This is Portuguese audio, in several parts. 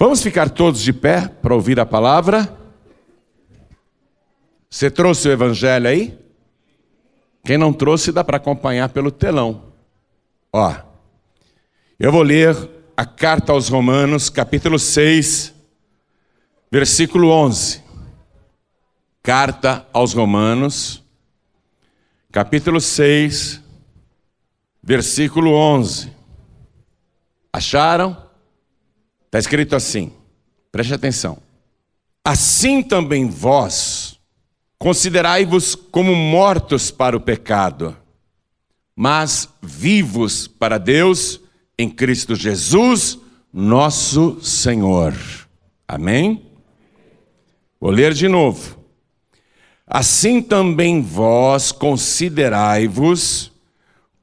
Vamos ficar todos de pé para ouvir a palavra? Você trouxe o evangelho aí? Quem não trouxe, dá para acompanhar pelo telão. Ó, eu vou ler a carta aos Romanos, capítulo 6, versículo 11. Carta aos Romanos, capítulo 6, versículo 11. Acharam? Está escrito assim, preste atenção. Assim também vós, considerai-vos como mortos para o pecado, mas vivos para Deus em Cristo Jesus, nosso Senhor. Amém? Vou ler de novo. Assim também vós considerai-vos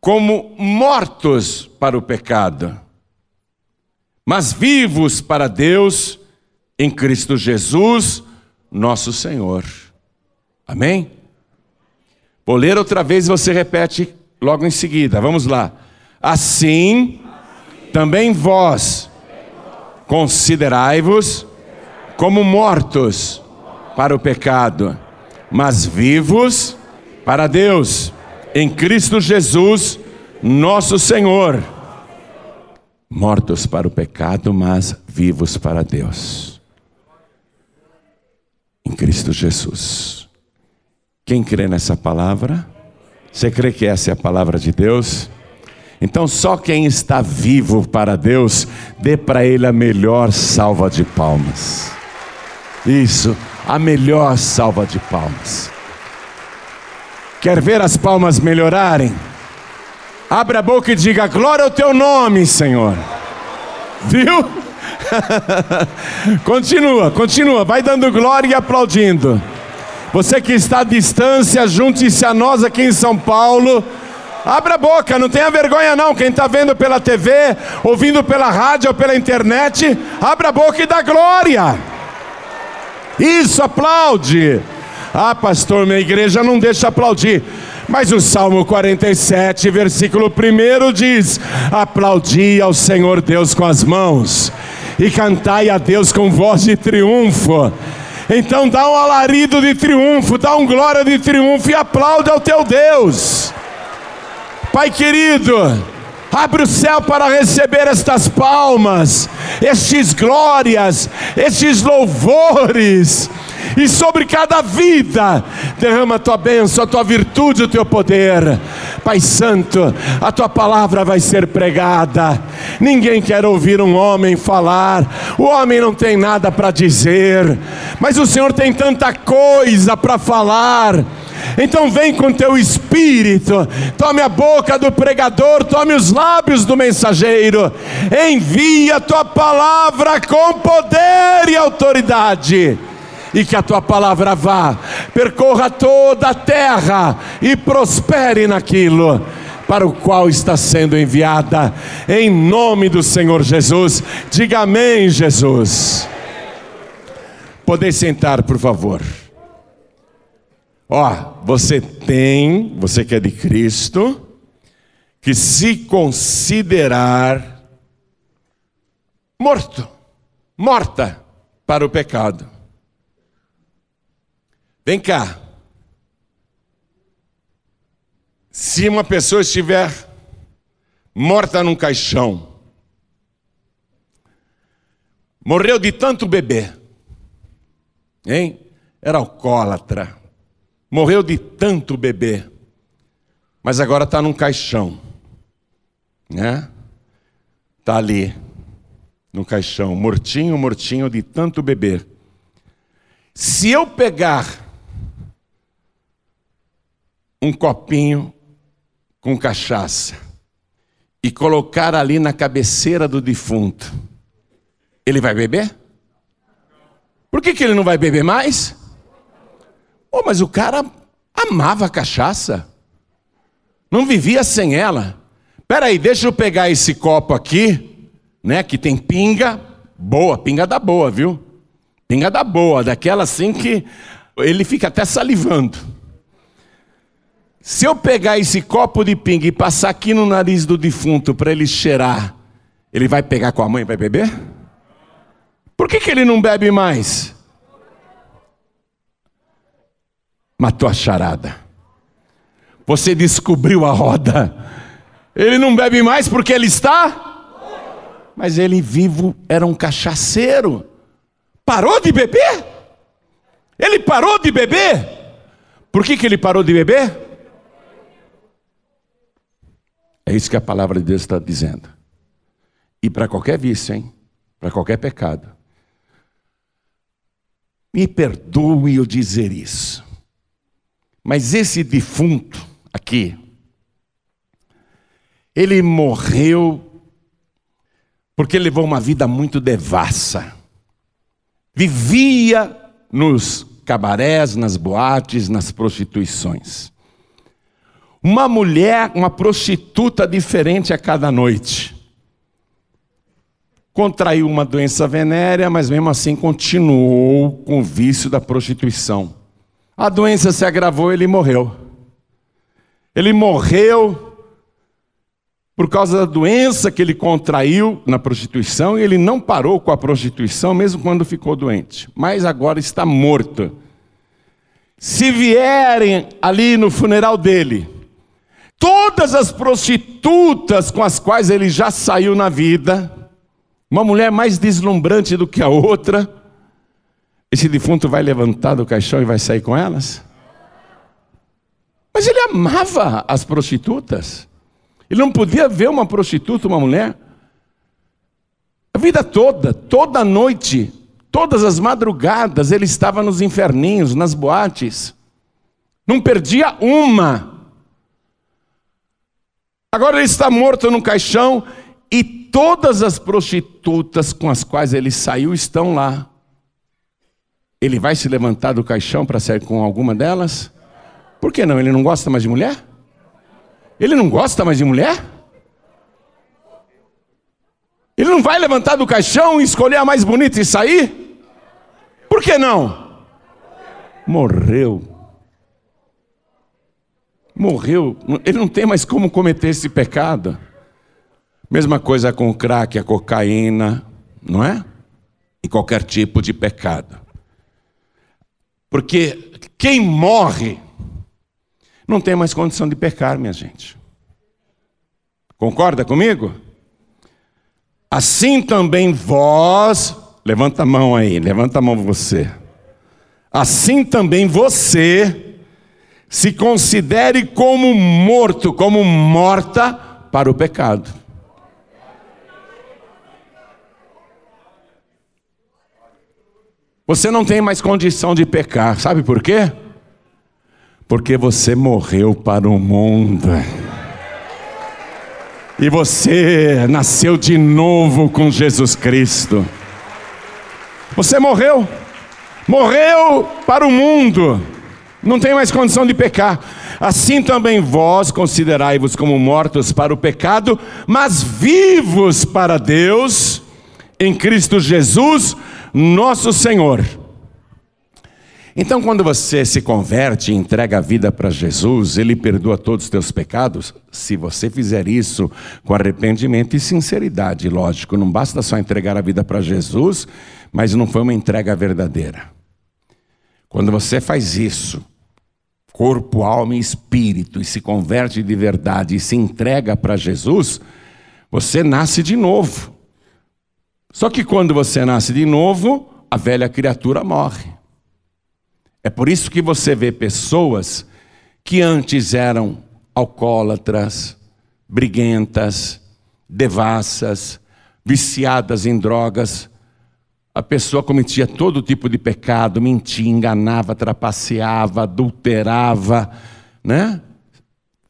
como mortos para o pecado mas vivos para Deus em Cristo Jesus, nosso Senhor. Amém? Vou ler outra vez e você repete logo em seguida. Vamos lá. Assim, também vós considerai-vos como mortos para o pecado, mas vivos para Deus em Cristo Jesus, nosso Senhor mortos para o pecado, mas vivos para Deus. Em Cristo Jesus. Quem crê nessa palavra? Você crê que essa é a palavra de Deus? Então, só quem está vivo para Deus, dê para Ele a melhor salva de palmas. Isso, a melhor salva de palmas. Quer ver as palmas melhorarem? Abra a boca e diga: Glória ao teu nome, Senhor. Viu? continua, continua, vai dando glória e aplaudindo. Você que está à distância, junte-se a nós aqui em São Paulo. Abra a boca, não tenha vergonha não. Quem está vendo pela TV, ouvindo pela rádio ou pela internet, abra a boca e dá glória. Isso, aplaude. Ah, pastor, minha igreja não deixa aplaudir. Mas o Salmo 47, versículo 1 diz: Aplaudi ao Senhor Deus com as mãos e cantai a Deus com voz de triunfo. Então dá um alarido de triunfo, dá um glória de triunfo e aplaude ao teu Deus. Pai querido, abre o céu para receber estas palmas, estes glórias, estes louvores e sobre cada vida derrama a tua bênção, a tua virtude, o teu poder. Pai Santo, a tua palavra vai ser pregada. Ninguém quer ouvir um homem falar, o homem não tem nada para dizer, mas o Senhor tem tanta coisa para falar. Então vem com teu espírito, tome a boca do pregador, tome os lábios do mensageiro, envia a tua palavra com poder e autoridade e que a tua palavra vá, percorra toda a terra e prospere naquilo para o qual está sendo enviada, em nome do Senhor Jesus. Diga amém, Jesus. Poder sentar, por favor. Ó, você tem, você que é de Cristo, que se considerar morto, morta para o pecado. Vem cá. Se uma pessoa estiver morta num caixão, morreu de tanto beber, hein? Era alcoólatra, morreu de tanto beber, mas agora está num caixão, né? Está ali, no caixão, mortinho, mortinho de tanto beber. Se eu pegar um copinho com cachaça e colocar ali na cabeceira do defunto, ele vai beber? Por que, que ele não vai beber mais? Oh, mas o cara amava a cachaça, não vivia sem ela. Peraí, deixa eu pegar esse copo aqui, né? Que tem pinga, boa, pinga da boa, viu? Pinga da boa, daquela assim que ele fica até salivando. Se eu pegar esse copo de pinga e passar aqui no nariz do defunto para ele cheirar, ele vai pegar com a mãe e vai beber? que, que ele não bebe mais? Matou a charada. Você descobriu a roda. Ele não bebe mais porque ele está. Mas ele vivo era um cachaceiro. Parou de beber? Ele parou de beber? Por que, que ele parou de beber? É isso que a palavra de Deus está dizendo. E para qualquer vício, hein? Para qualquer pecado. Me perdoe eu dizer isso. Mas esse defunto aqui, ele morreu porque levou uma vida muito devassa. Vivia nos cabarés, nas boates, nas prostituições. Uma mulher, uma prostituta diferente a cada noite. Contraiu uma doença venérea, mas mesmo assim continuou com o vício da prostituição. A doença se agravou, ele morreu. Ele morreu por causa da doença que ele contraiu na prostituição, e ele não parou com a prostituição mesmo quando ficou doente, mas agora está morto. Se vierem ali no funeral dele, todas as prostitutas com as quais ele já saiu na vida, uma mulher mais deslumbrante do que a outra, esse defunto vai levantar do caixão e vai sair com elas? Mas ele amava as prostitutas. Ele não podia ver uma prostituta, uma mulher. A vida toda, toda noite, todas as madrugadas, ele estava nos inferninhos, nas boates. Não perdia uma. Agora ele está morto no caixão e todas as prostitutas com as quais ele saiu estão lá. Ele vai se levantar do caixão para sair com alguma delas? Por que não? Ele não gosta mais de mulher? Ele não gosta mais de mulher? Ele não vai levantar do caixão e escolher a mais bonita e sair? Por que não? Morreu. Morreu. Ele não tem mais como cometer esse pecado. Mesma coisa com o crack, a cocaína, não é? E qualquer tipo de pecado. Porque quem morre não tem mais condição de pecar, minha gente. Concorda comigo? Assim também vós, levanta a mão aí, levanta a mão você. Assim também você se considere como morto, como morta para o pecado. Você não tem mais condição de pecar, sabe por quê? Porque você morreu para o mundo. E você nasceu de novo com Jesus Cristo. Você morreu. Morreu para o mundo. Não tem mais condição de pecar. Assim também vós considerai-vos como mortos para o pecado, mas vivos para Deus em Cristo Jesus, nosso Senhor. Então, quando você se converte e entrega a vida para Jesus, Ele perdoa todos os teus pecados. Se você fizer isso com arrependimento e sinceridade, lógico, não basta só entregar a vida para Jesus, mas não foi uma entrega verdadeira. Quando você faz isso, corpo, alma e espírito, e se converte de verdade e se entrega para Jesus, você nasce de novo. Só que quando você nasce de novo, a velha criatura morre. É por isso que você vê pessoas que antes eram alcoólatras, briguentas, devassas, viciadas em drogas. A pessoa cometia todo tipo de pecado, mentia, enganava, trapaceava, adulterava, né?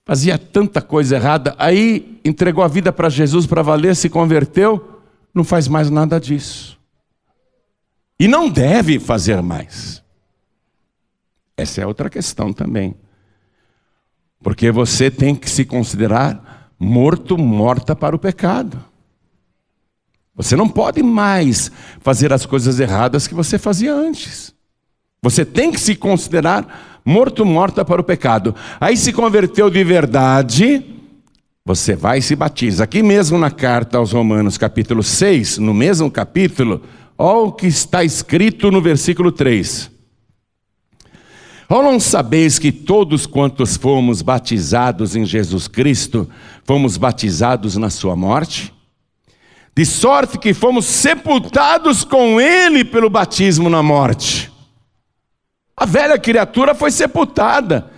Fazia tanta coisa errada. Aí entregou a vida para Jesus para valer, se converteu, não faz mais nada disso. E não deve fazer mais. Essa é outra questão também. Porque você tem que se considerar morto, morta para o pecado. Você não pode mais fazer as coisas erradas que você fazia antes. Você tem que se considerar morto, morta para o pecado. Aí se converteu de verdade, você vai e se batiza. Aqui mesmo na carta aos Romanos, capítulo 6, no mesmo capítulo, Olha o que está escrito no versículo 3. Ou não sabeis que todos quantos fomos batizados em Jesus Cristo, fomos batizados na sua morte? De sorte que fomos sepultados com ele pelo batismo na morte. A velha criatura foi sepultada.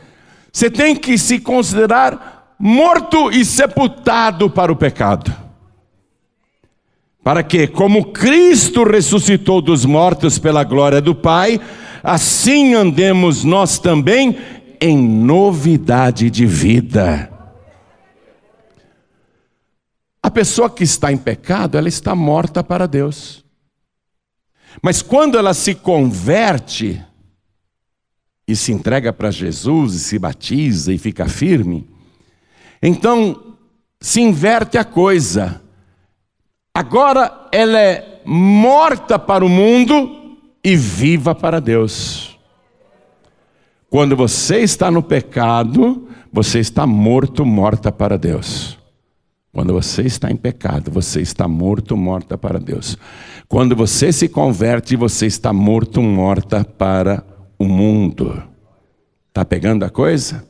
Você tem que se considerar morto e sepultado para o pecado. Para que, como Cristo ressuscitou dos mortos pela glória do Pai, assim andemos nós também em novidade de vida. A pessoa que está em pecado, ela está morta para Deus. Mas quando ela se converte e se entrega para Jesus e se batiza e fica firme, então se inverte a coisa. Agora ela é morta para o mundo e viva para Deus. Quando você está no pecado, você está morto, morta para Deus. Quando você está em pecado, você está morto, morta para Deus. Quando você se converte, você está morto, morta para o mundo. Está pegando a coisa?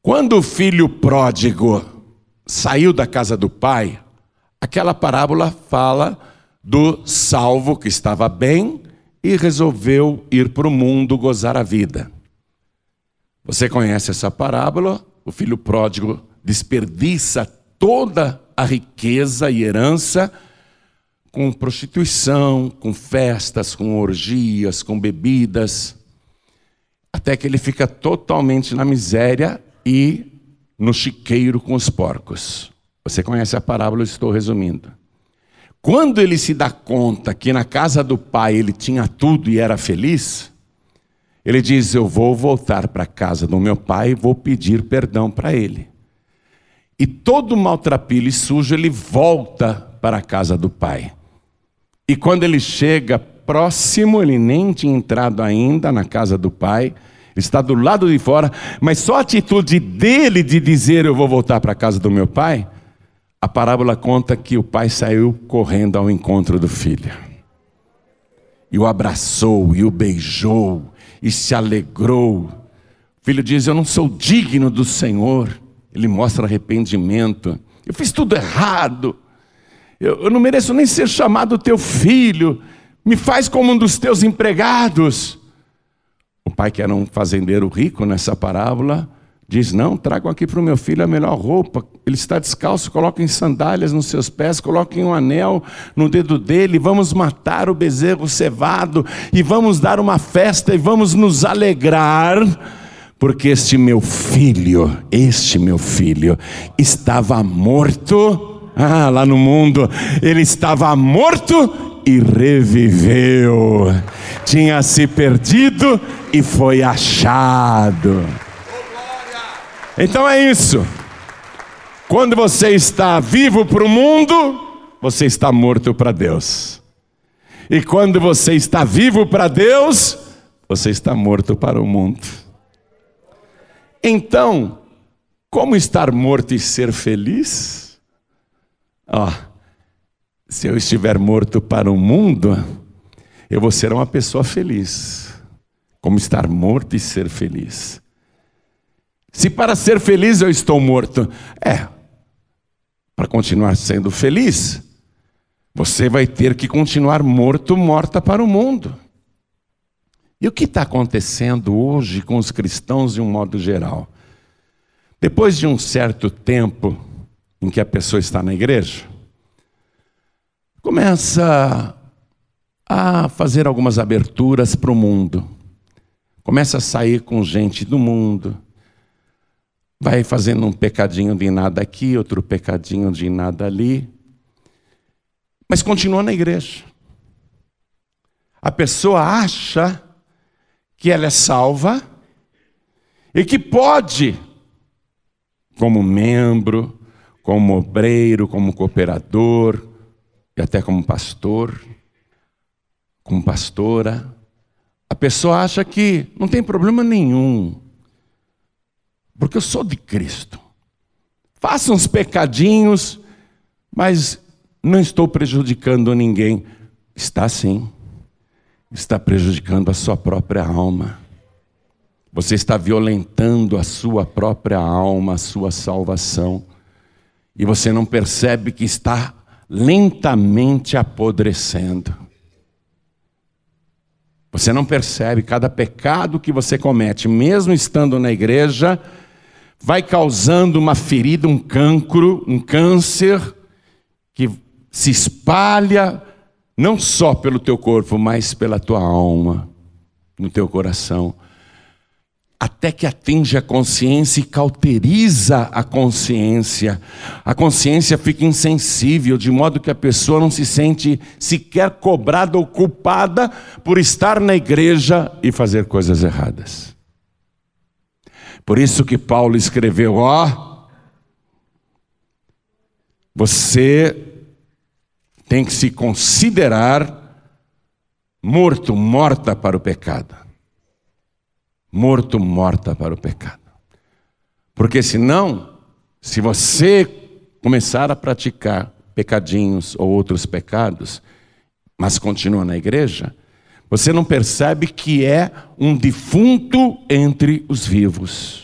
Quando o filho pródigo saiu da casa do pai, aquela parábola fala do salvo que estava bem e resolveu ir para o mundo gozar a vida. Você conhece essa parábola? O filho pródigo desperdiça toda a riqueza e herança com prostituição, com festas, com orgias, com bebidas, até que ele fica totalmente na miséria e no chiqueiro com os porcos. Você conhece a parábola, eu estou resumindo. Quando ele se dá conta que na casa do pai ele tinha tudo e era feliz, ele diz: Eu vou voltar para a casa do meu pai e vou pedir perdão para ele. E todo maltrapilho e sujo ele volta para a casa do pai. E quando ele chega próximo, ele nem tinha entrado ainda na casa do pai, está do lado de fora, mas só a atitude dele de dizer: Eu vou voltar para a casa do meu pai a parábola conta que o pai saiu correndo ao encontro do filho. E o abraçou, e o beijou, e se alegrou. O filho diz: Eu não sou digno do Senhor. Ele mostra arrependimento. Eu fiz tudo errado. Eu, eu não mereço nem ser chamado teu filho. Me faz como um dos teus empregados. O pai, que era um fazendeiro rico nessa parábola, Diz: Não, tragam aqui para o meu filho a melhor roupa. Ele está descalço, coloquem sandálias nos seus pés, coloquem um anel no dedo dele. Vamos matar o bezerro cevado e vamos dar uma festa e vamos nos alegrar, porque este meu filho, este meu filho, estava morto. Ah, lá no mundo, ele estava morto e reviveu. Tinha se perdido e foi achado. Então é isso. Quando você está vivo para o mundo, você está morto para Deus. E quando você está vivo para Deus, você está morto para o mundo. Então, como estar morto e ser feliz? Ó, se eu estiver morto para o mundo, eu vou ser uma pessoa feliz. Como estar morto e ser feliz. Se para ser feliz eu estou morto, é, para continuar sendo feliz, você vai ter que continuar morto, morta para o mundo. E o que está acontecendo hoje com os cristãos de um modo geral? Depois de um certo tempo em que a pessoa está na igreja, começa a fazer algumas aberturas para o mundo, começa a sair com gente do mundo, vai fazendo um pecadinho de nada aqui, outro pecadinho de nada ali, mas continua na igreja. A pessoa acha que ela é salva e que pode, como membro, como obreiro, como cooperador, e até como pastor, como pastora, a pessoa acha que não tem problema nenhum porque eu sou de Cristo. Faço uns pecadinhos, mas não estou prejudicando ninguém. Está sim. Está prejudicando a sua própria alma. Você está violentando a sua própria alma, a sua salvação. E você não percebe que está lentamente apodrecendo. Você não percebe cada pecado que você comete, mesmo estando na igreja, vai causando uma ferida, um cancro, um câncer que se espalha não só pelo teu corpo, mas pela tua alma, no teu coração até que atinge a consciência e cauteriza a consciência. A consciência fica insensível, de modo que a pessoa não se sente sequer cobrada ou culpada por estar na igreja e fazer coisas erradas. Por isso que Paulo escreveu: ó, você tem que se considerar morto, morta para o pecado morto, morta para o pecado. Porque senão, se você começar a praticar pecadinhos ou outros pecados, mas continua na igreja, você não percebe que é um defunto entre os vivos.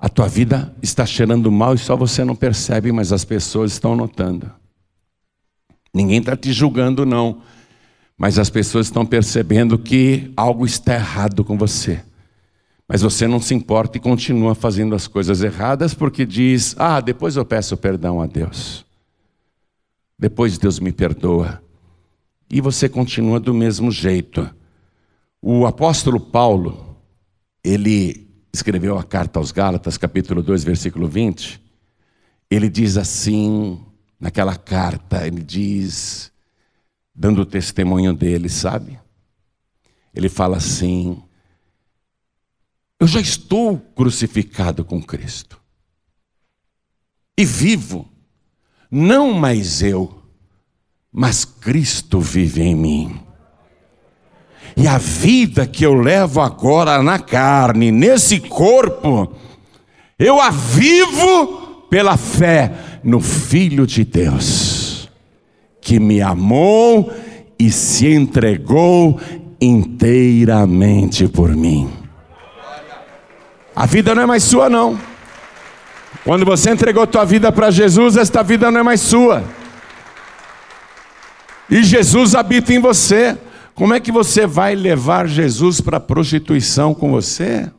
A tua vida está cheirando mal e só você não percebe, mas as pessoas estão notando. Ninguém está te julgando, não mas as pessoas estão percebendo que algo está errado com você. Mas você não se importa e continua fazendo as coisas erradas porque diz: Ah, depois eu peço perdão a Deus. Depois Deus me perdoa. E você continua do mesmo jeito. O apóstolo Paulo, ele escreveu a carta aos Gálatas, capítulo 2, versículo 20. Ele diz assim, naquela carta, ele diz: dando o testemunho dele, sabe? Ele fala assim: Eu já estou crucificado com Cristo. E vivo, não mais eu, mas Cristo vive em mim. E a vida que eu levo agora na carne, nesse corpo, eu a vivo pela fé no Filho de Deus que me amou e se entregou inteiramente por mim. A vida não é mais sua, não. Quando você entregou tua vida para Jesus, esta vida não é mais sua. E Jesus habita em você. Como é que você vai levar Jesus para a prostituição com você?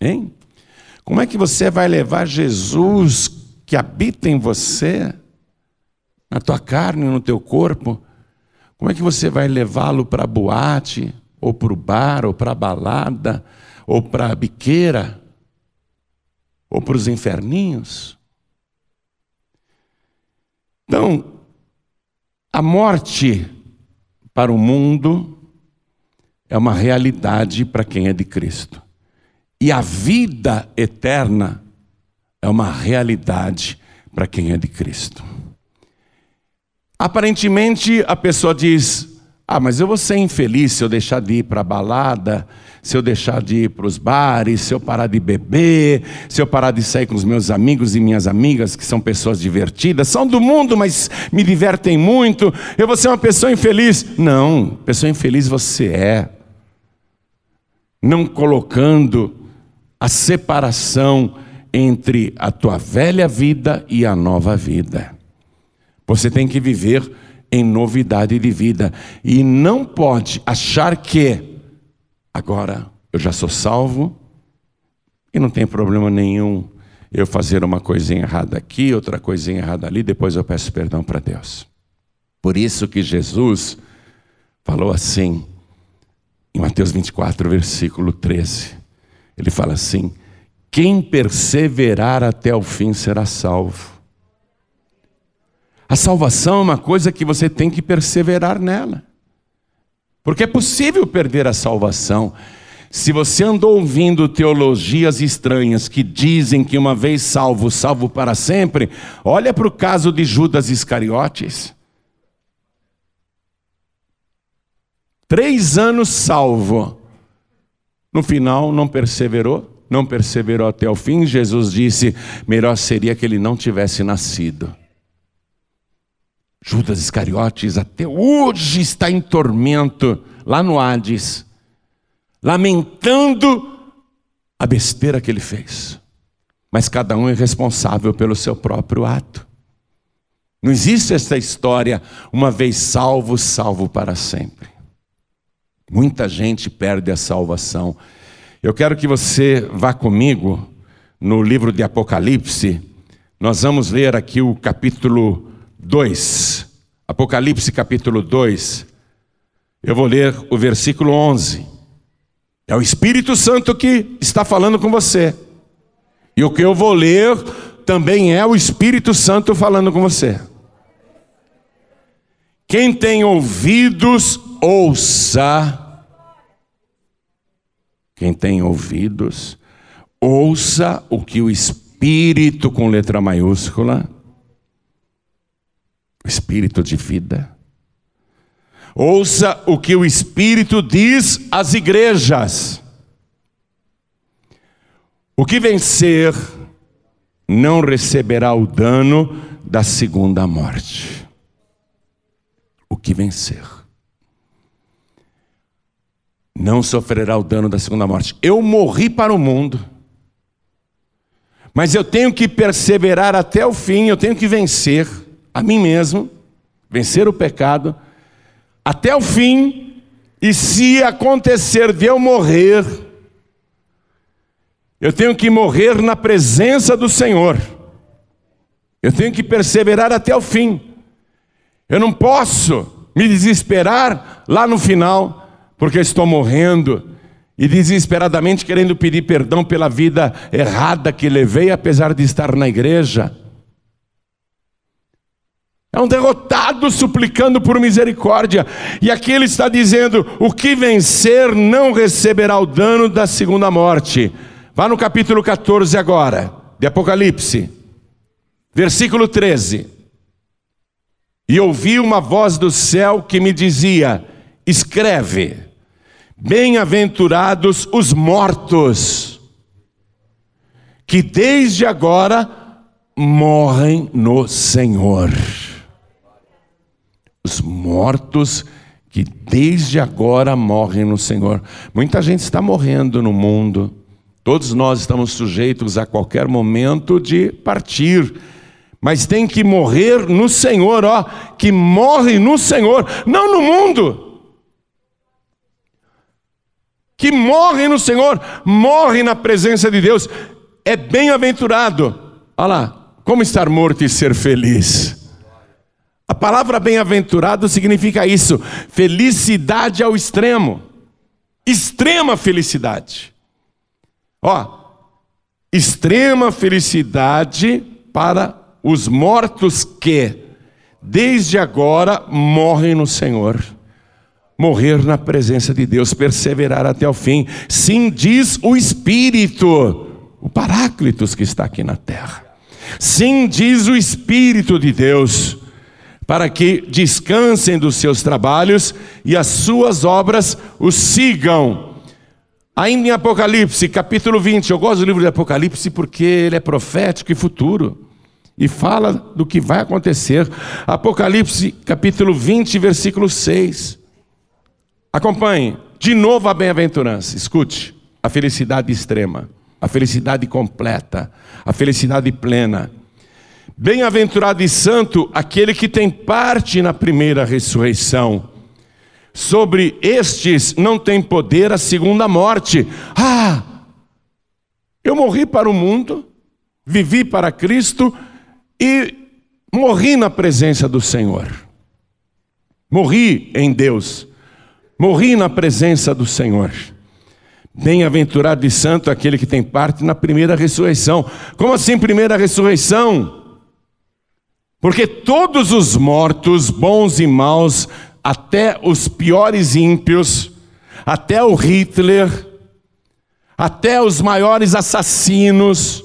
Hein? Como é que você vai levar Jesus que habita em você na tua carne, no teu corpo, como é que você vai levá-lo para a boate, ou para o bar, ou para a balada, ou para a biqueira, ou para os inferninhos? Então, a morte para o mundo é uma realidade para quem é de Cristo. E a vida eterna é uma realidade para quem é de Cristo. Aparentemente a pessoa diz: Ah, mas eu vou ser infeliz se eu deixar de ir para a balada, se eu deixar de ir para os bares, se eu parar de beber, se eu parar de sair com os meus amigos e minhas amigas, que são pessoas divertidas, são do mundo, mas me divertem muito, eu vou ser uma pessoa infeliz. Não, pessoa infeliz você é. Não colocando a separação entre a tua velha vida e a nova vida. Você tem que viver em novidade de vida. E não pode achar que agora eu já sou salvo e não tem problema nenhum eu fazer uma coisinha errada aqui, outra coisinha errada ali, depois eu peço perdão para Deus. Por isso que Jesus falou assim, em Mateus 24, versículo 13. Ele fala assim: Quem perseverar até o fim será salvo. A salvação é uma coisa que você tem que perseverar nela. Porque é possível perder a salvação. Se você andou ouvindo teologias estranhas que dizem que uma vez salvo, salvo para sempre, olha para o caso de Judas Iscariotes. Três anos salvo. No final, não perseverou, não perseverou até o fim. Jesus disse: melhor seria que ele não tivesse nascido. Judas Iscariotes até hoje está em tormento lá no Hades, lamentando a besteira que ele fez. Mas cada um é responsável pelo seu próprio ato. Não existe essa história, uma vez salvo, salvo para sempre. Muita gente perde a salvação. Eu quero que você vá comigo no livro de Apocalipse. Nós vamos ler aqui o capítulo 2. Apocalipse capítulo 2. Eu vou ler o versículo 11. É o Espírito Santo que está falando com você. E o que eu vou ler também é o Espírito Santo falando com você. Quem tem ouvidos, ouça. Quem tem ouvidos, ouça o que o Espírito com letra maiúscula o espírito de vida. Ouça o que o Espírito diz às igrejas. O que vencer não receberá o dano da segunda morte. O que vencer não sofrerá o dano da segunda morte. Eu morri para o mundo, mas eu tenho que perseverar até o fim, eu tenho que vencer a mim mesmo, vencer o pecado, até o fim, e se acontecer de eu morrer, eu tenho que morrer na presença do Senhor, eu tenho que perseverar até o fim, eu não posso me desesperar lá no final, porque estou morrendo e desesperadamente querendo pedir perdão pela vida errada que levei, apesar de estar na igreja. É um derrotado suplicando por misericórdia. E aqui ele está dizendo: o que vencer não receberá o dano da segunda morte. Vá no capítulo 14 agora, de Apocalipse, versículo 13. E ouvi uma voz do céu que me dizia: Escreve, bem-aventurados os mortos, que desde agora morrem no Senhor os mortos que desde agora morrem no Senhor. Muita gente está morrendo no mundo. Todos nós estamos sujeitos a qualquer momento de partir. Mas tem que morrer no Senhor, ó, que morre no Senhor, não no mundo. Que morre no Senhor, morre na presença de Deus. É bem-aventurado. Olha lá, como estar morto e ser feliz. A palavra bem-aventurado significa isso, felicidade ao extremo, extrema felicidade. Ó, extrema felicidade para os mortos que, desde agora, morrem no Senhor. Morrer na presença de Deus, perseverar até o fim. Sim, diz o Espírito, o Paráclitos que está aqui na terra. Sim, diz o Espírito de Deus para que descansem dos seus trabalhos e as suas obras os sigam. Ainda em Apocalipse, capítulo 20, eu gosto do livro de Apocalipse porque ele é profético e futuro e fala do que vai acontecer. Apocalipse, capítulo 20, versículo 6. Acompanhe, de novo a bem-aventurança, escute, a felicidade extrema, a felicidade completa, a felicidade plena. Bem-aventurado e santo aquele que tem parte na primeira ressurreição. Sobre estes não tem poder a segunda morte. Ah! Eu morri para o mundo, vivi para Cristo e morri na presença do Senhor. Morri em Deus. Morri na presença do Senhor. Bem-aventurado e santo aquele que tem parte na primeira ressurreição. Como assim primeira ressurreição? Porque todos os mortos, bons e maus, até os piores ímpios, até o Hitler, até os maiores assassinos,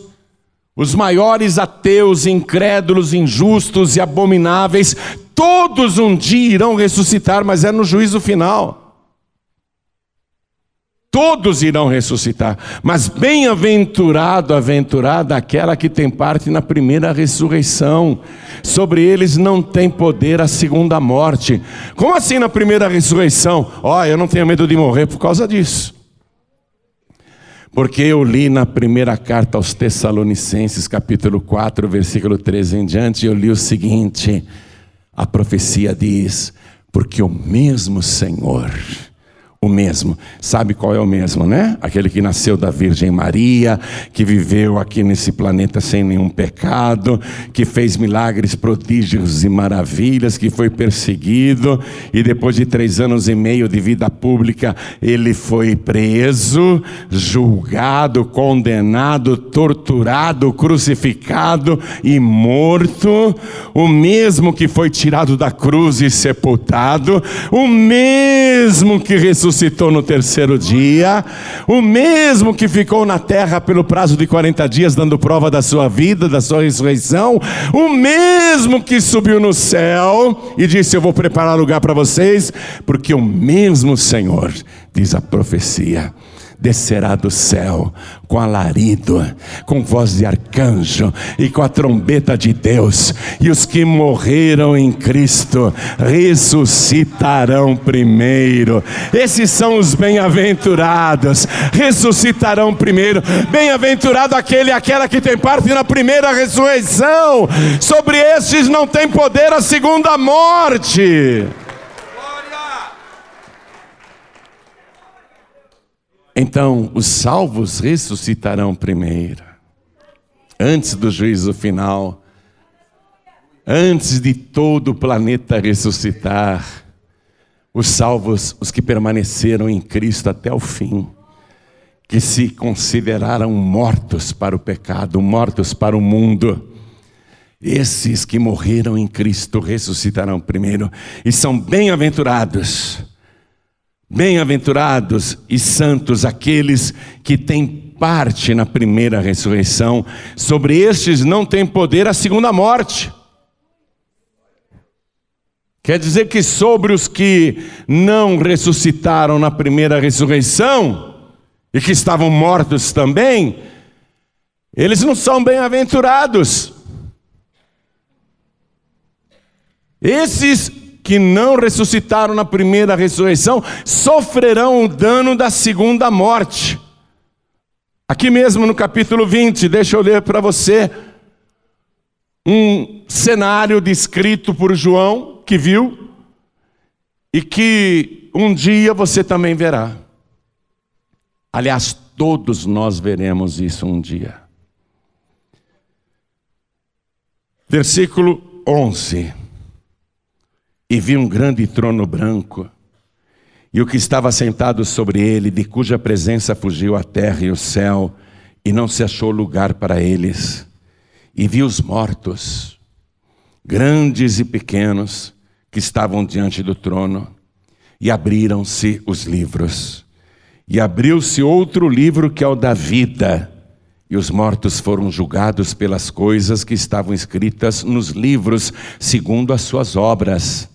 os maiores ateus, incrédulos, injustos e abomináveis, todos um dia irão ressuscitar, mas é no juízo final. Todos irão ressuscitar. Mas bem-aventurado, aventurada aquela que tem parte na primeira ressurreição. Sobre eles não tem poder a segunda morte. Como assim na primeira ressurreição? Ó, oh, eu não tenho medo de morrer por causa disso. Porque eu li na primeira carta aos Tessalonicenses, capítulo 4, versículo 13 em diante, eu li o seguinte: a profecia diz: porque o mesmo Senhor o mesmo. Sabe qual é o mesmo, né? Aquele que nasceu da Virgem Maria, que viveu aqui nesse planeta sem nenhum pecado, que fez milagres, prodígios e maravilhas, que foi perseguido e depois de três anos e meio de vida pública, ele foi preso, julgado, condenado, torturado, crucificado e morto. O mesmo que foi tirado da cruz e sepultado, o mesmo que ressuscitou ressuscitou no terceiro dia, o mesmo que ficou na terra pelo prazo de 40 dias, dando prova da sua vida, da sua ressurreição, o mesmo que subiu no céu e disse: Eu vou preparar lugar para vocês, porque o mesmo Senhor, diz a profecia, descerá do céu com alarido, com voz de arcanjo e com a trombeta de Deus, e os que morreram em Cristo ressuscitarão primeiro. Esses são os bem-aventurados, ressuscitarão primeiro. Bem-aventurado aquele aquela que tem parte na primeira ressurreição. Sobre estes não tem poder a segunda morte. Então, os salvos ressuscitarão primeiro, antes do juízo final, antes de todo o planeta ressuscitar. Os salvos, os que permaneceram em Cristo até o fim, que se consideraram mortos para o pecado, mortos para o mundo. Esses que morreram em Cristo ressuscitarão primeiro. E são bem-aventurados Bem-aventurados e santos aqueles que têm parte na primeira ressurreição, sobre estes não tem poder a segunda morte. Quer dizer que sobre os que não ressuscitaram na primeira ressurreição, e que estavam mortos também, eles não são bem-aventurados. Esses que não ressuscitaram na primeira ressurreição sofrerão o dano da segunda morte. Aqui mesmo no capítulo 20, deixa eu ler para você um cenário descrito por João, que viu, e que um dia você também verá. Aliás, todos nós veremos isso um dia. Versículo 11 e vi um grande trono branco, e o que estava sentado sobre ele, de cuja presença fugiu a terra e o céu, e não se achou lugar para eles. E vi os mortos, grandes e pequenos, que estavam diante do trono, e abriram-se os livros. E abriu-se outro livro que é o da vida, e os mortos foram julgados pelas coisas que estavam escritas nos livros, segundo as suas obras.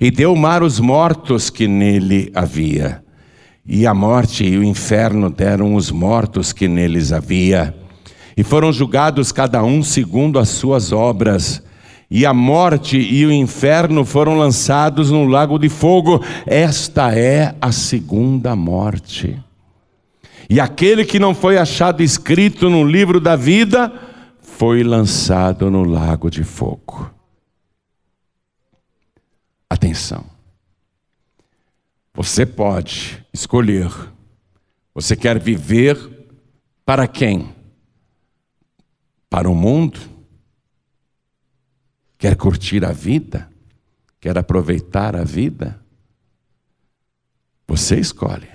E deu o mar os mortos que nele havia. E a morte e o inferno deram os mortos que neles havia. E foram julgados cada um segundo as suas obras. E a morte e o inferno foram lançados no lago de fogo. Esta é a segunda morte. E aquele que não foi achado escrito no livro da vida foi lançado no lago de fogo. Atenção. Você pode escolher. Você quer viver para quem? Para o mundo? Quer curtir a vida? Quer aproveitar a vida? Você escolhe.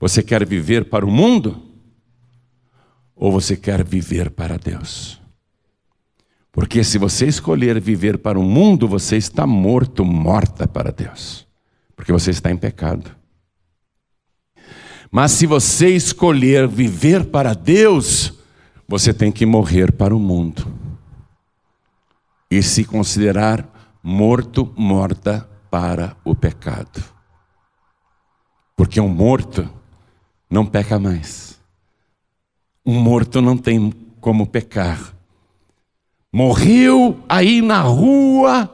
Você quer viver para o mundo? Ou você quer viver para Deus? Porque se você escolher viver para o mundo, você está morto, morta para Deus. Porque você está em pecado. Mas se você escolher viver para Deus, você tem que morrer para o mundo. E se considerar morto, morta para o pecado. Porque um morto não peca mais. Um morto não tem como pecar. Morreu aí na rua,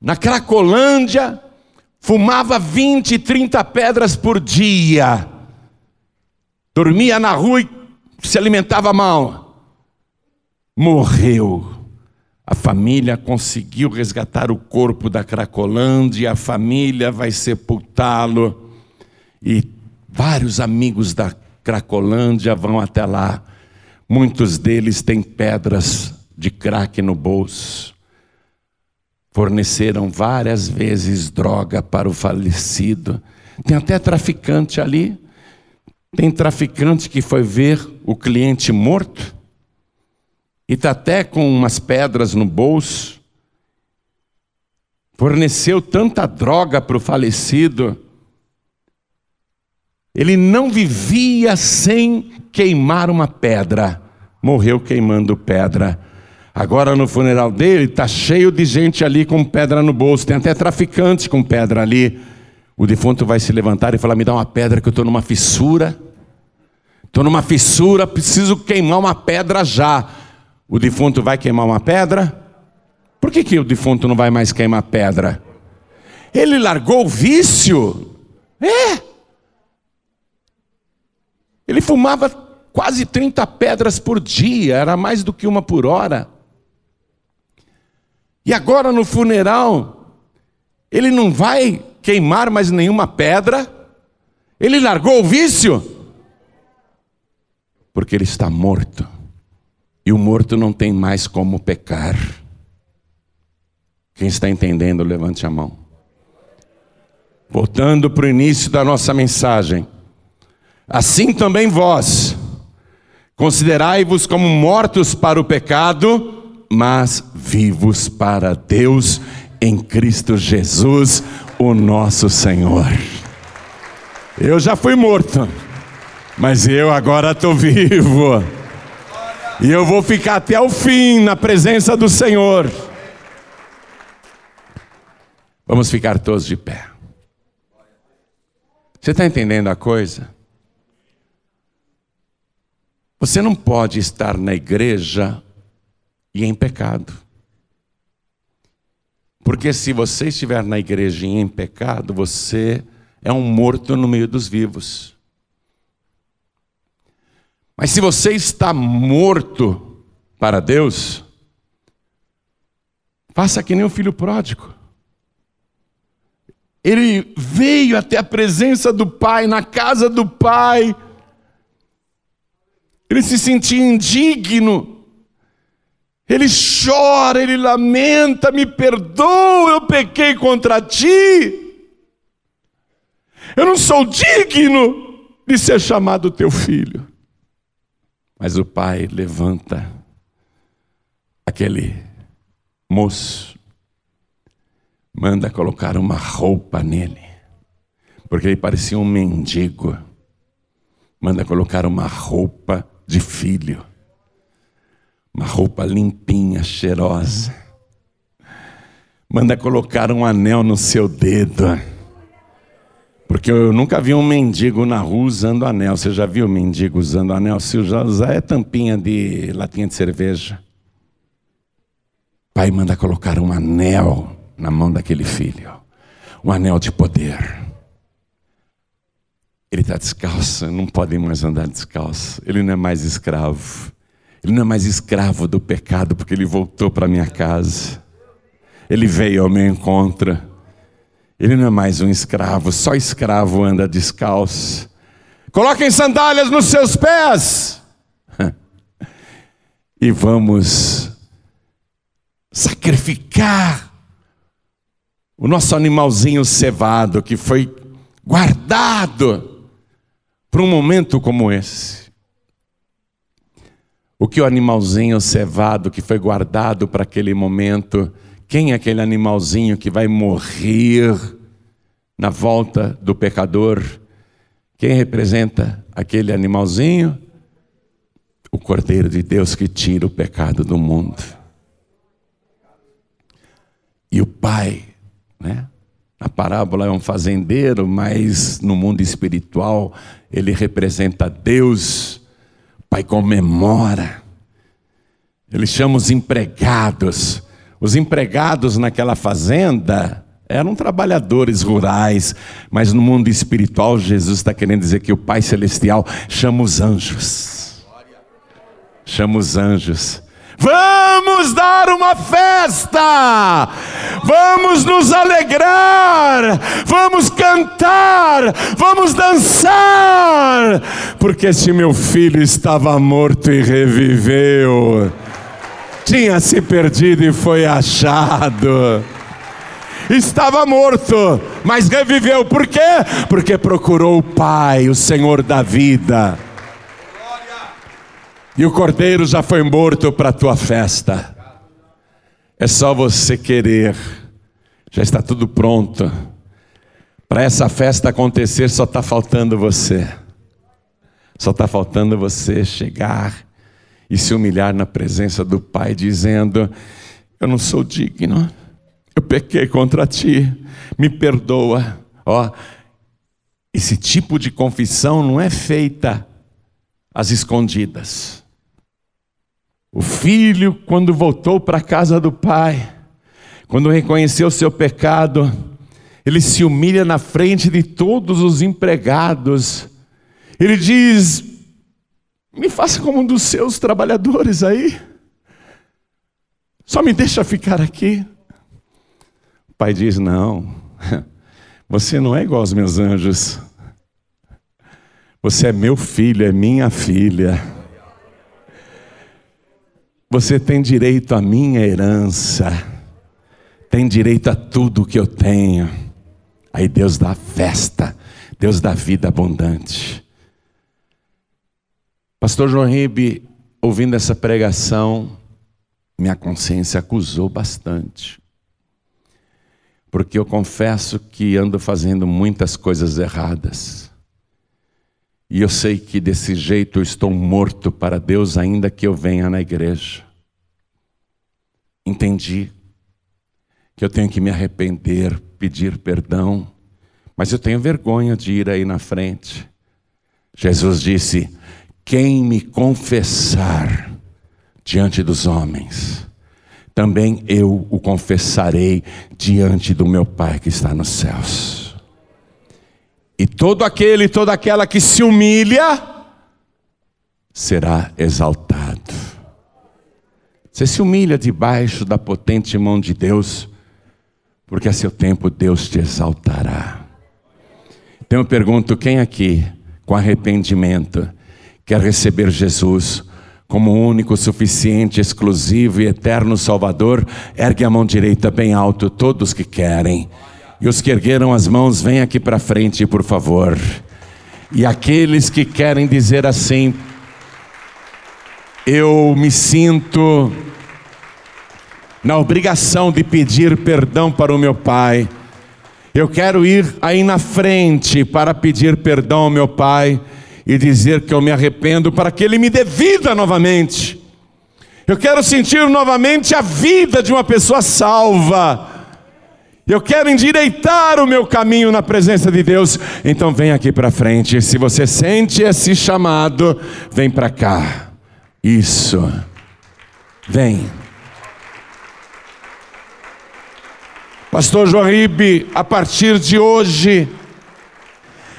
na Cracolândia, fumava 20, 30 pedras por dia, dormia na rua e se alimentava mal. Morreu. A família conseguiu resgatar o corpo da Cracolândia, a família vai sepultá-lo e vários amigos da Cracolândia vão até lá. Muitos deles têm pedras de crack no bolso. Forneceram várias vezes droga para o falecido. Tem até traficante ali. Tem traficante que foi ver o cliente morto e está até com umas pedras no bolso. Forneceu tanta droga para o falecido. Ele não vivia sem queimar uma pedra. Morreu queimando pedra. Agora no funeral dele está cheio de gente ali com pedra no bolso, tem até traficante com pedra ali. O defunto vai se levantar e falar: Me dá uma pedra que eu estou numa fissura. Estou numa fissura, preciso queimar uma pedra já. O defunto vai queimar uma pedra? Por que, que o defunto não vai mais queimar pedra? Ele largou o vício? É. Ele fumava quase 30 pedras por dia, era mais do que uma por hora. E agora no funeral, ele não vai queimar mais nenhuma pedra, ele largou o vício, porque ele está morto, e o morto não tem mais como pecar. Quem está entendendo, levante a mão. Voltando para o início da nossa mensagem. Assim também vós, considerai-vos como mortos para o pecado, mas vivos para Deus em Cristo Jesus, o nosso Senhor. Eu já fui morto, mas eu agora estou vivo. E eu vou ficar até o fim na presença do Senhor. Vamos ficar todos de pé. Você está entendendo a coisa? Você não pode estar na igreja e em pecado. Porque se você estiver na igreja e em pecado, você é um morto no meio dos vivos. Mas se você está morto para Deus, faça que nem o filho pródigo. Ele veio até a presença do Pai, na casa do Pai. Ele se sentia indigno ele chora, ele lamenta, me perdoa, eu pequei contra ti. Eu não sou digno de ser chamado teu filho. Mas o pai levanta aquele moço, manda colocar uma roupa nele, porque ele parecia um mendigo. Manda colocar uma roupa de filho uma roupa limpinha, cheirosa. Manda colocar um anel no seu dedo. Porque eu nunca vi um mendigo na rua usando anel. Você já viu um mendigo usando anel? Se usar é tampinha de latinha de cerveja. Pai manda colocar um anel na mão daquele filho. Um anel de poder. Ele está descalço, não pode mais andar descalço. Ele não é mais escravo. Ele não é mais escravo do pecado, porque ele voltou para minha casa. Ele veio ao meu encontro. Ele não é mais um escravo, só escravo anda descalço. Coloquem sandálias nos seus pés. E vamos sacrificar o nosso animalzinho cevado que foi guardado para um momento como esse. O que o animalzinho cevado que foi guardado para aquele momento, quem é aquele animalzinho que vai morrer na volta do pecador? Quem representa aquele animalzinho? O Cordeiro de Deus que tira o pecado do mundo. E o Pai, né? A parábola é um fazendeiro, mas no mundo espiritual ele representa Deus. Pai comemora. Ele chama os empregados. Os empregados naquela fazenda eram trabalhadores rurais, mas no mundo espiritual, Jesus está querendo dizer que o Pai Celestial chama os anjos. Chama os anjos. Vamos dar uma festa, vamos nos alegrar, vamos cantar, vamos dançar, porque este meu filho estava morto e reviveu, tinha se perdido e foi achado estava morto, mas reviveu. Por quê? Porque procurou o Pai, o Senhor da vida. E o cordeiro já foi morto para a tua festa. É só você querer. Já está tudo pronto. Para essa festa acontecer, só está faltando você. Só está faltando você chegar e se humilhar na presença do Pai, dizendo: Eu não sou digno eu pequei contra ti, me perdoa. Ó, esse tipo de confissão não é feita às escondidas. O filho, quando voltou para a casa do pai, quando reconheceu o seu pecado, ele se humilha na frente de todos os empregados. Ele diz: Me faça como um dos seus trabalhadores aí. Só me deixa ficar aqui pai diz: Não, você não é igual aos meus anjos. Você é meu filho, é minha filha. Você tem direito à minha herança. Tem direito a tudo que eu tenho. Aí Deus dá festa, Deus dá vida abundante. Pastor João Ribe, ouvindo essa pregação, minha consciência acusou bastante porque eu confesso que ando fazendo muitas coisas erradas. E eu sei que desse jeito eu estou morto para Deus, ainda que eu venha na igreja. Entendi que eu tenho que me arrepender, pedir perdão, mas eu tenho vergonha de ir aí na frente. Jesus disse: Quem me confessar diante dos homens, também eu o confessarei diante do meu Pai que está nos céus. E todo aquele toda aquela que se humilha será exaltado. Você se humilha debaixo da potente mão de Deus, porque a seu tempo Deus te exaltará. Então eu pergunto: quem aqui, com arrependimento, quer receber Jesus como único, suficiente, exclusivo e eterno Salvador, ergue a mão direita bem alto, todos que querem. E os que ergueram as mãos, vem aqui para frente, por favor. E aqueles que querem dizer assim: Eu me sinto na obrigação de pedir perdão para o meu Pai. Eu quero ir aí na frente para pedir perdão ao meu Pai e dizer que eu me arrependo para que Ele me dê vida novamente. Eu quero sentir novamente a vida de uma pessoa salva. Eu quero endireitar o meu caminho na presença de Deus. Então vem aqui para frente. Se você sente esse chamado, vem para cá. Isso. Vem. Pastor Joaribe, a partir de hoje,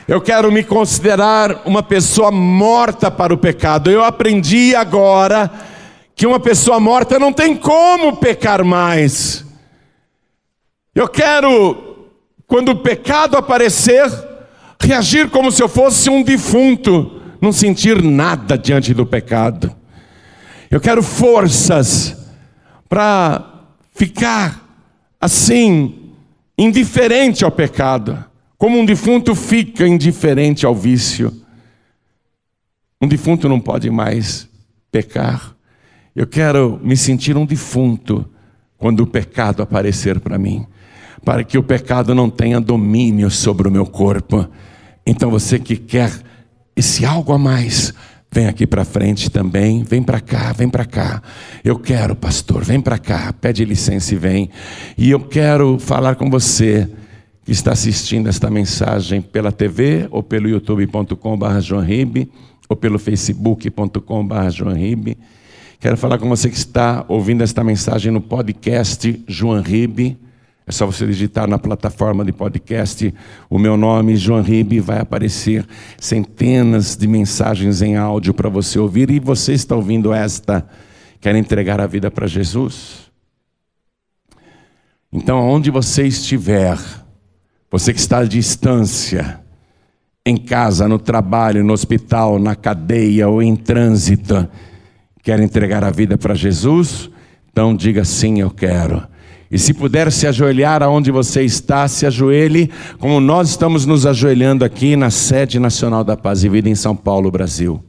eu quero me considerar uma pessoa morta para o pecado. Eu aprendi agora que uma pessoa morta não tem como pecar mais. Eu quero, quando o pecado aparecer, reagir como se eu fosse um defunto, não sentir nada diante do pecado. Eu quero forças para ficar assim, indiferente ao pecado. Como um defunto fica indiferente ao vício. Um defunto não pode mais pecar. Eu quero me sentir um defunto quando o pecado aparecer para mim, para que o pecado não tenha domínio sobre o meu corpo. Então você que quer esse algo a mais, vem aqui para frente também, vem para cá, vem para cá. Eu quero, pastor, vem para cá, pede licença e vem. E eu quero falar com você que está assistindo esta mensagem pela TV ou pelo youtube.com.br joanribe ou pelo facebook.com.br joanribe. Quero falar com você que está ouvindo esta mensagem no podcast João Ribe. É só você digitar na plataforma de podcast o meu nome, João Ribe, vai aparecer centenas de mensagens em áudio para você ouvir. E você está ouvindo esta, quer entregar a vida para Jesus? Então, onde você estiver, você que está à distância, em casa, no trabalho, no hospital, na cadeia ou em trânsito, quer entregar a vida para Jesus? Então diga sim, eu quero. E se puder se ajoelhar aonde você está, se ajoelhe, como nós estamos nos ajoelhando aqui na sede nacional da Paz e Vida em São Paulo, Brasil.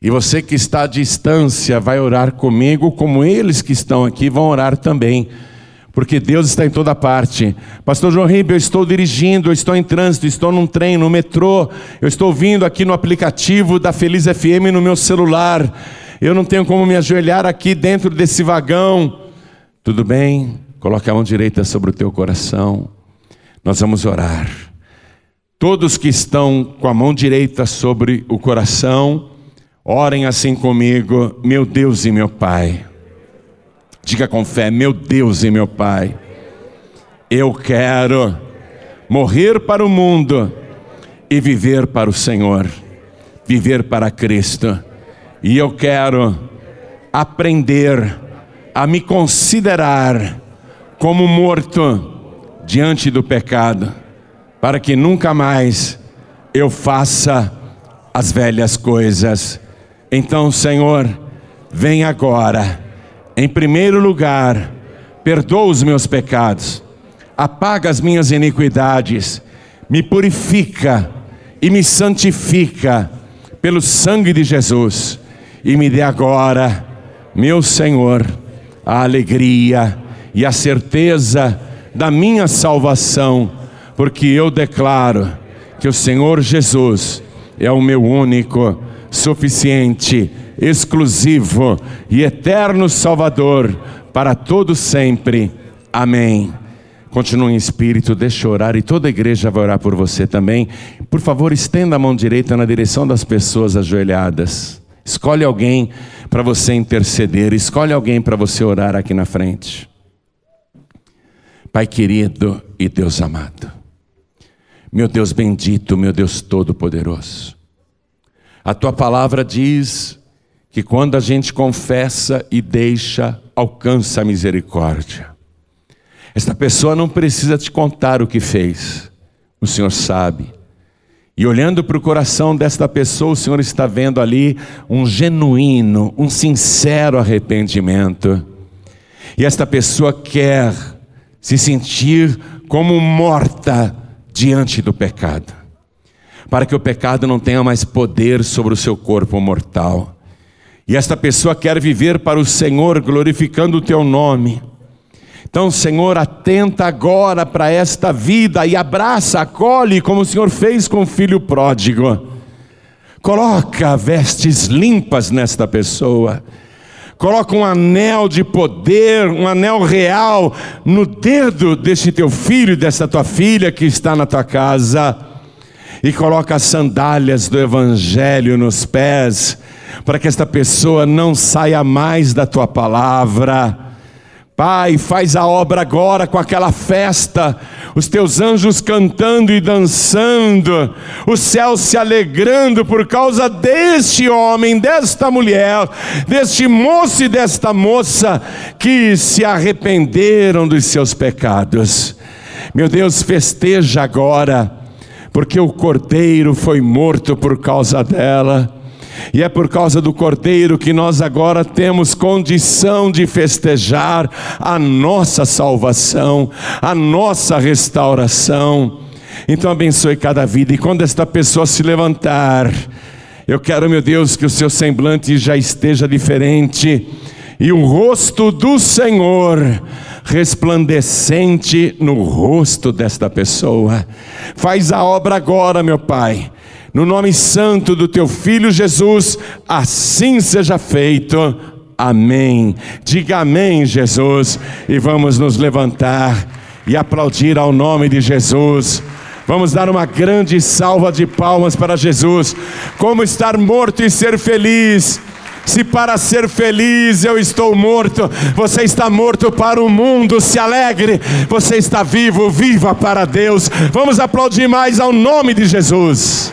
E você que está à distância vai orar comigo, como eles que estão aqui vão orar também, porque Deus está em toda parte. Pastor João Ribeiro, eu estou dirigindo, eu estou em trânsito, estou num trem, no metrô, eu estou vindo aqui no aplicativo da Feliz FM no meu celular. Eu não tenho como me ajoelhar aqui dentro desse vagão. Tudo bem? Coloque a mão direita sobre o teu coração. Nós vamos orar. Todos que estão com a mão direita sobre o coração, Orem assim comigo, meu Deus e meu Pai. Diga com fé, meu Deus e meu Pai. Eu quero morrer para o mundo e viver para o Senhor, viver para Cristo. E eu quero aprender a me considerar como morto diante do pecado, para que nunca mais eu faça as velhas coisas. Então, Senhor, vem agora, em primeiro lugar, perdoa os meus pecados, apaga as minhas iniquidades, me purifica e me santifica pelo sangue de Jesus, e me dê agora, meu Senhor, a alegria e a certeza da minha salvação, porque eu declaro que o Senhor Jesus é o meu único suficiente, exclusivo e eterno Salvador para todo sempre. Amém. Continue em espírito, deixe orar e toda a igreja vai orar por você também. Por favor, estenda a mão direita na direção das pessoas ajoelhadas. Escolhe alguém para você interceder, escolhe alguém para você orar aqui na frente. Pai querido e Deus amado, meu Deus bendito, meu Deus todo-poderoso. A tua palavra diz que quando a gente confessa e deixa, alcança a misericórdia. Esta pessoa não precisa te contar o que fez, o Senhor sabe. E olhando para o coração desta pessoa, o Senhor está vendo ali um genuíno, um sincero arrependimento. E esta pessoa quer se sentir como morta diante do pecado para que o pecado não tenha mais poder sobre o seu corpo mortal. E esta pessoa quer viver para o Senhor, glorificando o teu nome. Então, Senhor, atenta agora para esta vida e abraça, acolhe, como o Senhor fez com o filho pródigo. Coloca vestes limpas nesta pessoa. Coloca um anel de poder, um anel real no dedo deste teu filho, desta tua filha que está na tua casa e coloca as sandálias do Evangelho nos pés, para que esta pessoa não saia mais da tua palavra. Pai, faz a obra agora com aquela festa, os teus anjos cantando e dançando, o céu se alegrando por causa deste homem, desta mulher, deste moço e desta moça que se arrependeram dos seus pecados. Meu Deus, festeja agora porque o cordeiro foi morto por causa dela. E é por causa do Cordeiro que nós agora temos condição de festejar a nossa salvação, a nossa restauração. Então abençoe cada vida, e quando esta pessoa se levantar, eu quero, meu Deus, que o seu semblante já esteja diferente, e o rosto do Senhor resplandecente no rosto desta pessoa. Faz a obra agora, meu Pai. No nome santo do teu filho Jesus, assim seja feito. Amém. Diga amém, Jesus, e vamos nos levantar e aplaudir ao nome de Jesus. Vamos dar uma grande salva de palmas para Jesus. Como estar morto e ser feliz. Se para ser feliz eu estou morto, você está morto para o mundo, se alegre. Você está vivo, viva para Deus. Vamos aplaudir mais ao nome de Jesus.